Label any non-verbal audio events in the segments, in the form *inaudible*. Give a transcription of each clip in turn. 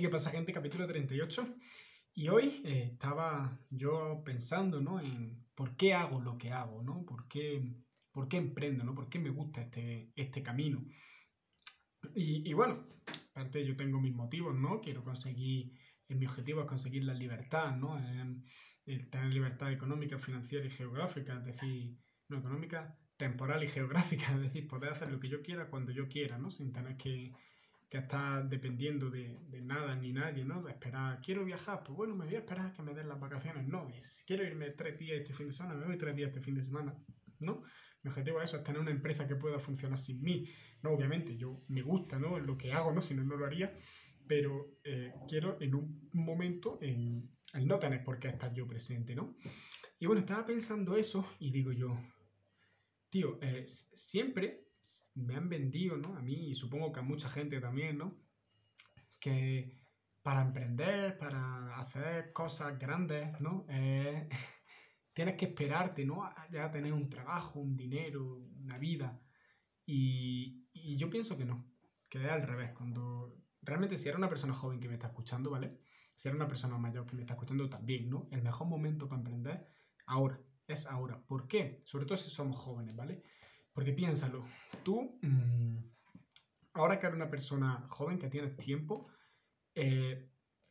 ¿qué pasa, gente? Capítulo 38. Y hoy eh, estaba yo pensando, ¿no? En por qué hago lo que hago, ¿no? ¿Por qué, por qué emprendo, ¿no? ¿Por qué me gusta este, este camino? Y, y bueno, aparte yo tengo mis motivos, ¿no? Quiero conseguir, eh, mi objetivo es conseguir la libertad, ¿no? Eh, tener libertad económica, financiera y geográfica, es decir, no económica, temporal y geográfica, *laughs* es decir, poder hacer lo que yo quiera cuando yo quiera, ¿no? Sin tener que que está dependiendo de, de, nada ni nadie, ¿no? De esperar, quiero viajar, pues bueno, me voy a esperar a que me den las vacaciones, no, quiero irme tres días este fin de semana, me voy tres días este fin de semana, ¿no? Mi objetivo es eso, es tener una empresa que pueda funcionar sin mí, ¿no? Obviamente, yo me gusta, ¿no? Lo que hago, ¿no? Si no, no lo haría, pero eh, quiero en un momento en, en no tener por qué estar yo presente, ¿no? Y bueno, estaba pensando eso y digo yo, tío, eh, siempre me han vendido, ¿no? A mí y supongo que a mucha gente también, ¿no? Que para emprender, para hacer cosas grandes, ¿no? Eh, *laughs* tienes que esperarte, ¿no? Ya tener un trabajo, un dinero, una vida. Y, y, yo pienso que no, que es al revés. Cuando realmente si era una persona joven que me está escuchando, ¿vale? Si era una persona mayor que me está escuchando también, ¿no? El mejor momento para emprender, ahora, es ahora. ¿Por qué? Sobre todo si somos jóvenes, ¿vale? Porque piénsalo, tú, mmm, ahora que eres una persona joven, que tienes tiempo, eh,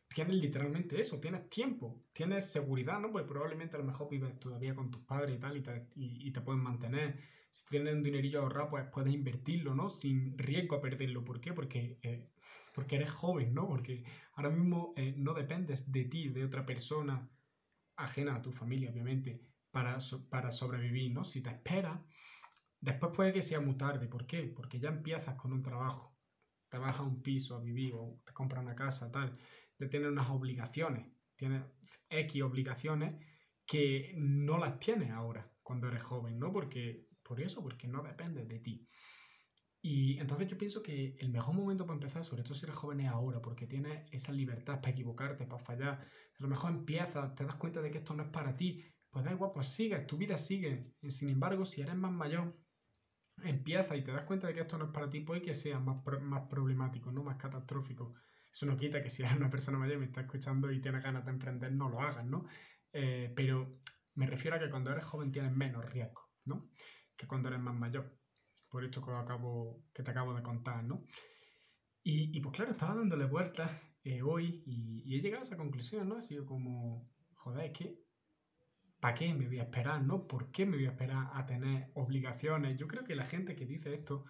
tienes literalmente eso, tienes tiempo, tienes seguridad, ¿no? Pues probablemente a lo mejor vives todavía con tus padres y tal, y te, y, y te pueden mantener. Si tienes un dinerillo ahorrado, pues puedes invertirlo, ¿no? Sin riesgo a perderlo. ¿Por qué? Porque, eh, porque eres joven, ¿no? Porque ahora mismo eh, no dependes de ti, de otra persona ajena a tu familia, obviamente, para, so para sobrevivir, ¿no? Si te esperas Después puede que sea muy tarde. ¿Por qué? Porque ya empiezas con un trabajo. Te vas a un piso a vivir o te compras una casa, tal. Ya tienes unas obligaciones. Tienes X obligaciones que no las tienes ahora cuando eres joven, ¿no? Porque, por eso, porque no depende de ti. Y entonces yo pienso que el mejor momento para empezar, sobre todo si eres joven, es ahora, porque tienes esa libertad para equivocarte, para fallar. A lo mejor empiezas, te das cuenta de que esto no es para ti, pues da igual, pues sigues, tu vida sigue. Sin embargo, si eres más mayor, empieza y te das cuenta de que esto no es para ti, puede que sea más, más problemático, ¿no? Más catastrófico. Eso no quita que si eres una persona mayor y me está escuchando y tienes ganas de emprender, no lo hagas, ¿no? Eh, pero me refiero a que cuando eres joven tienes menos riesgo, ¿no? Que cuando eres más mayor. Por esto que, acabo, que te acabo de contar, ¿no? Y, y pues claro, estaba dándole vueltas eh, hoy y, y, he llegado a esa conclusión, ¿no? Ha sido como, joder, es que ¿para qué me voy a esperar? ¿no? ¿Por qué me voy a esperar a tener obligaciones? Yo creo que la gente que dice esto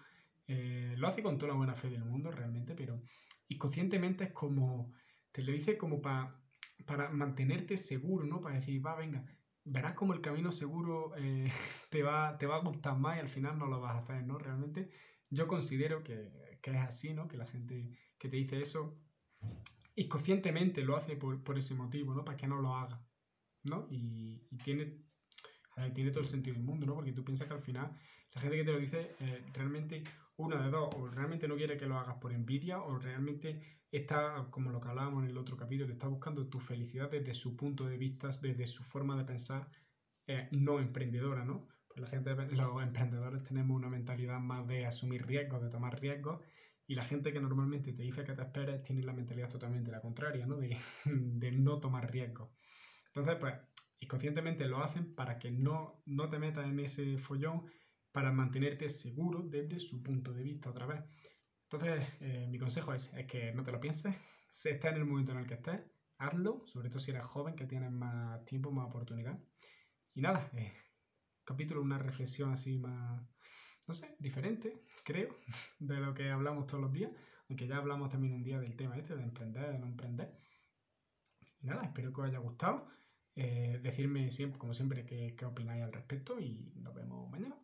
eh, lo hace con toda la buena fe del mundo realmente, pero inconscientemente es como, te lo dice como para para mantenerte seguro, ¿no? Para decir, va, venga, verás como el camino seguro eh, *laughs* te, va, te va a gustar más y al final no lo vas a hacer, ¿no? Realmente yo considero que, que es así, ¿no? Que la gente que te dice eso inconscientemente lo hace por, por ese motivo, ¿no? Para que no lo haga. ¿No? Y, tiene, tiene todo el sentido del mundo, ¿no? Porque tú piensas que al final la gente que te lo dice eh, realmente una de dos, o realmente no quiere que lo hagas por envidia, o realmente está, como lo que hablábamos en el otro capítulo, está buscando tu felicidad desde su punto de vista, desde su forma de pensar eh, no emprendedora, ¿no? Pues la gente, los emprendedores tenemos una mentalidad más de asumir riesgos, de tomar riesgos, y la gente que normalmente te dice que te esperes tiene la mentalidad totalmente la contraria, ¿no? De, *laughs* de no tomar riesgos. Entonces, pues, inconscientemente lo hacen para que no, no te metas en ese follón, para mantenerte seguro desde su punto de vista otra vez. Entonces, eh, mi consejo es, es, que no te lo pienses, *laughs* se está en el momento en el que estés, hazlo, sobre todo si eres joven, que tienes más tiempo, más oportunidad. Y nada, eh, capítulo, una reflexión así más, no sé, diferente, creo, *laughs* de lo que hablamos todos los días, aunque ya hablamos también un día del tema este, de emprender, de no emprender. Y nada, espero que os haya gustado. Eh, decirme siempre, como siempre, qué, qué opináis al respecto y nos vemos mañana.